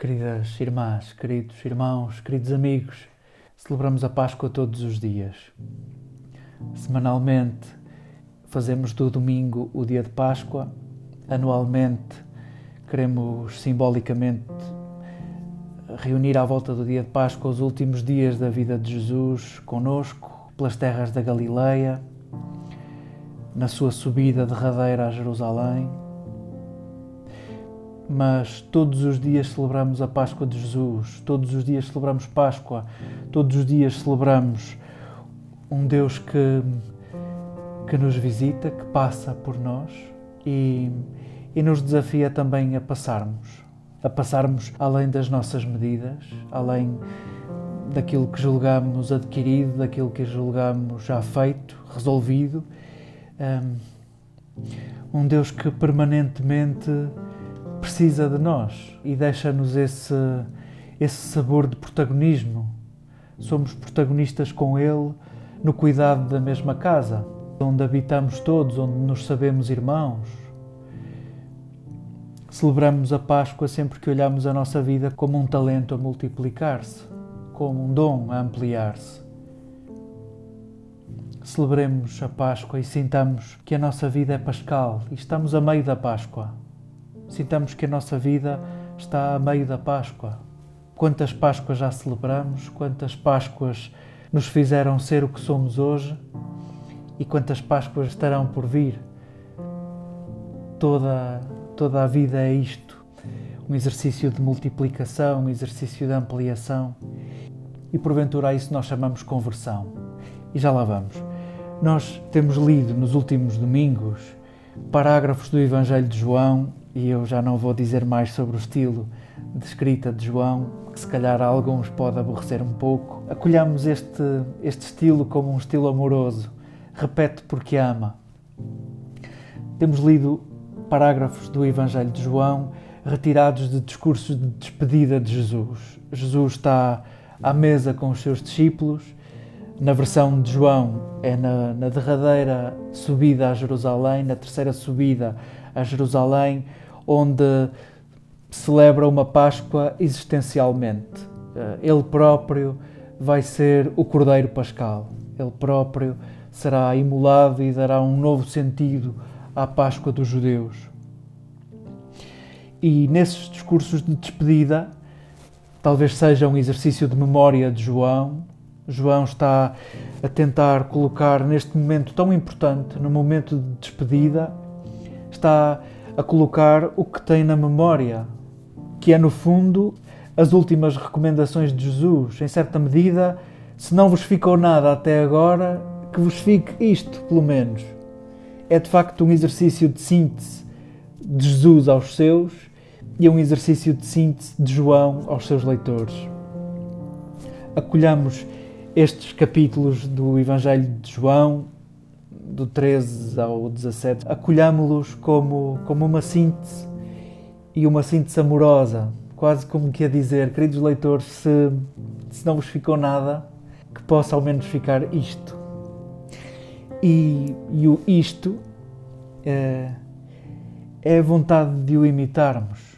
Queridas irmãs, queridos irmãos, queridos amigos, celebramos a Páscoa todos os dias. Semanalmente fazemos do domingo o dia de Páscoa, anualmente queremos simbolicamente reunir à volta do dia de Páscoa os últimos dias da vida de Jesus conosco, pelas terras da Galileia, na sua subida derradeira a Jerusalém mas todos os dias celebramos a Páscoa de Jesus, todos os dias celebramos Páscoa, todos os dias celebramos um Deus que, que nos visita, que passa por nós e, e nos desafia também a passarmos, a passarmos além das nossas medidas, além daquilo que julgamos adquirido, daquilo que julgamos já feito, resolvido. Um Deus que permanentemente precisa de nós e deixa-nos esse, esse sabor de protagonismo. Somos protagonistas com Ele no cuidado da mesma casa, onde habitamos todos, onde nos sabemos irmãos. Celebramos a Páscoa sempre que olhamos a nossa vida como um talento a multiplicar-se, como um dom a ampliar-se. Celebremos a Páscoa e sintamos que a nossa vida é pascal e estamos a meio da Páscoa. Sintamos que a nossa vida está a meio da Páscoa. Quantas Páscoas já celebramos, quantas Páscoas nos fizeram ser o que somos hoje e quantas Páscoas estarão por vir. Toda, toda a vida é isto: um exercício de multiplicação, um exercício de ampliação. E porventura a isso nós chamamos conversão. E já lá vamos. Nós temos lido nos últimos domingos parágrafos do Evangelho de João e eu já não vou dizer mais sobre o estilo de escrita de João, que se calhar a alguns pode aborrecer um pouco. Acolhamos este, este estilo como um estilo amoroso, repete porque ama. Temos lido parágrafos do Evangelho de João retirados de discursos de despedida de Jesus. Jesus está à mesa com os seus discípulos. Na versão de João, é na, na derradeira subida a Jerusalém, na terceira subida a Jerusalém, onde celebra uma Páscoa existencialmente. Eh, ele próprio vai ser o Cordeiro Pascal. Ele próprio será imolado e dará um novo sentido à Páscoa dos judeus. E nesses discursos de despedida, talvez seja um exercício de memória de João. João está a tentar colocar neste momento tão importante, no momento de despedida, está a colocar o que tem na memória, que é no fundo as últimas recomendações de Jesus. Em certa medida, se não vos ficou nada até agora, que vos fique isto, pelo menos. É de facto um exercício de síntese de Jesus aos seus e é um exercício de síntese de João aos seus leitores. Acolhamos estes capítulos do Evangelho de João do 13 ao 17, acolhamos-los como, como uma síntese e uma síntese amorosa, quase como que a dizer, queridos leitores, se, se não vos ficou nada, que possa ao menos ficar isto. E, e o isto é, é a vontade de o imitarmos.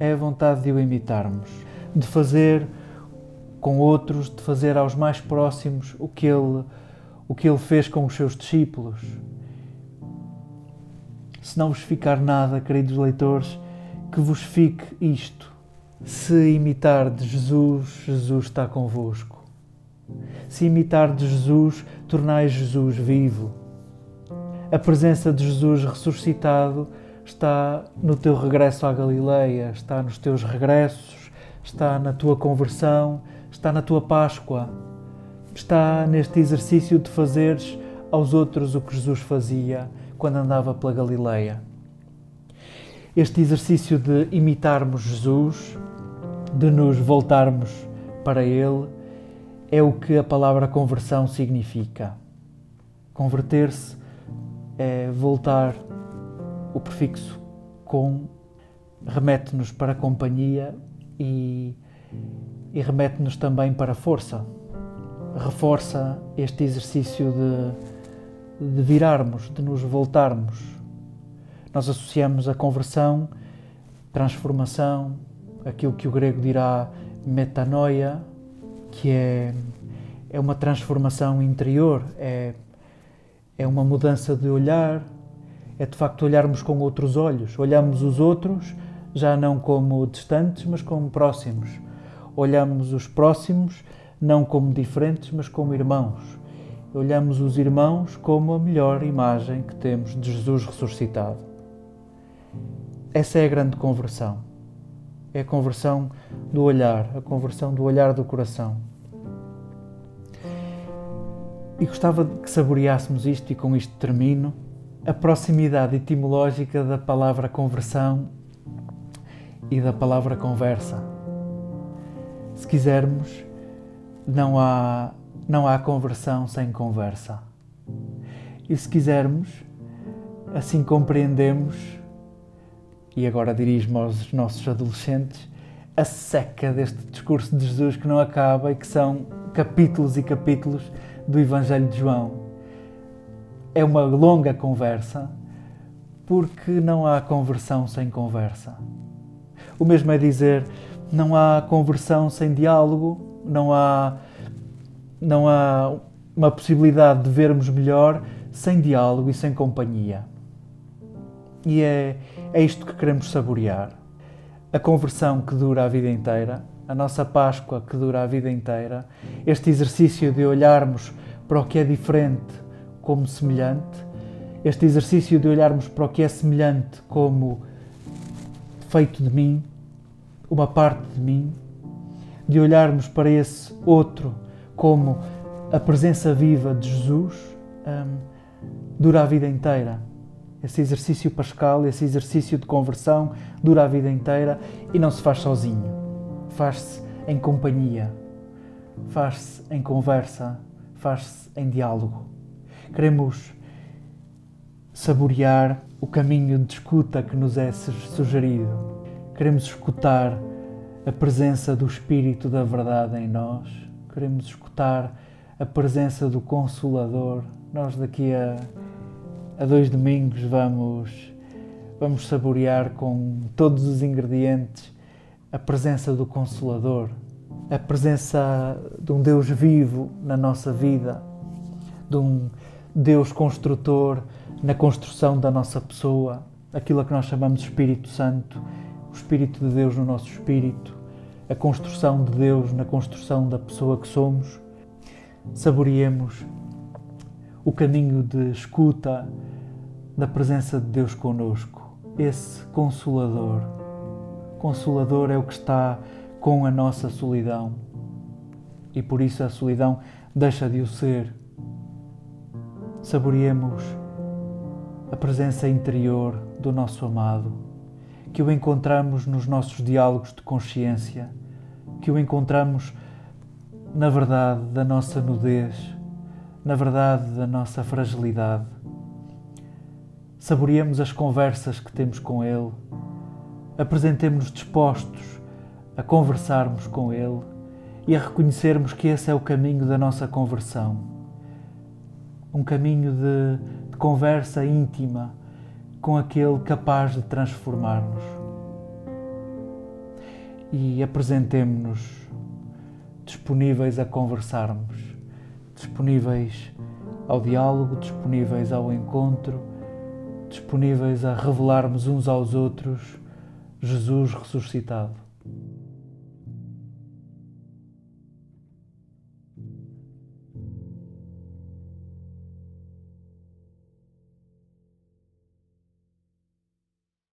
É a vontade de o imitarmos, de fazer com outros, de fazer aos mais próximos o que ele o que ele fez com os seus discípulos. Se não vos ficar nada, queridos leitores, que vos fique isto. Se imitar de Jesus, Jesus está convosco. Se imitar de Jesus, tornai Jesus vivo. A presença de Jesus ressuscitado está no teu regresso à Galileia, está nos teus regressos, está na tua conversão, está na tua Páscoa está neste exercício de fazeres aos outros o que Jesus fazia quando andava pela Galileia. Este exercício de imitarmos Jesus, de nos voltarmos para Ele, é o que a palavra conversão significa. Converter-se é voltar, o prefixo com remete-nos para a companhia e, e remete-nos também para a força reforça este exercício de, de virarmos, de nos voltarmos. Nós associamos a conversão, transformação, aquilo que o grego dirá metanoia, que é, é uma transformação interior, é, é uma mudança de olhar, é de facto olharmos com outros olhos. Olhamos os outros já não como distantes, mas como próximos. Olhamos os próximos não como diferentes, mas como irmãos. Olhamos os irmãos como a melhor imagem que temos de Jesus ressuscitado. Essa é a grande conversão. É a conversão do olhar, a conversão do olhar do coração. E gostava que saboreássemos isto, e com isto termino, a proximidade etimológica da palavra conversão e da palavra conversa. Se quisermos, não há, não há conversão sem conversa. E se quisermos, assim compreendemos, e agora dirijo-me aos nossos adolescentes, a seca deste discurso de Jesus que não acaba e que são capítulos e capítulos do Evangelho de João. É uma longa conversa, porque não há conversão sem conversa. O mesmo é dizer, não há conversão sem diálogo, não há, não há uma possibilidade de vermos melhor sem diálogo e sem companhia. E é, é isto que queremos saborear. A conversão que dura a vida inteira, a nossa Páscoa que dura a vida inteira, este exercício de olharmos para o que é diferente como semelhante, este exercício de olharmos para o que é semelhante como feito de mim, uma parte de mim, de olharmos para esse outro como a presença viva de Jesus, um, dura a vida inteira. Esse exercício pascal, esse exercício de conversão, dura a vida inteira e não se faz sozinho. Faz-se em companhia, faz-se em conversa, faz-se em diálogo. Queremos saborear o caminho de escuta que nos é sugerido. Queremos escutar a presença do Espírito da Verdade em nós. Queremos escutar a presença do Consolador. Nós daqui a, a dois domingos vamos, vamos saborear com todos os ingredientes a presença do Consolador, a presença de um Deus vivo na nossa vida, de um Deus construtor na construção da nossa pessoa, aquilo que nós chamamos Espírito Santo, o Espírito de Deus no nosso espírito, a construção de Deus na construção da pessoa que somos. Saboreemos o caminho de escuta da presença de Deus conosco, esse Consolador. Consolador é o que está com a nossa solidão e por isso a solidão deixa de o ser saboreemos a presença interior do nosso amado, que o encontramos nos nossos diálogos de consciência, que o encontramos na verdade da nossa nudez, na verdade da nossa fragilidade. Saboreemos as conversas que temos com Ele, apresentemos-nos dispostos a conversarmos com Ele e a reconhecermos que esse é o caminho da nossa conversão um caminho de, de conversa íntima com aquele capaz de transformar-nos. E apresentemos-nos disponíveis a conversarmos, disponíveis ao diálogo, disponíveis ao encontro, disponíveis a revelarmos uns aos outros Jesus ressuscitado.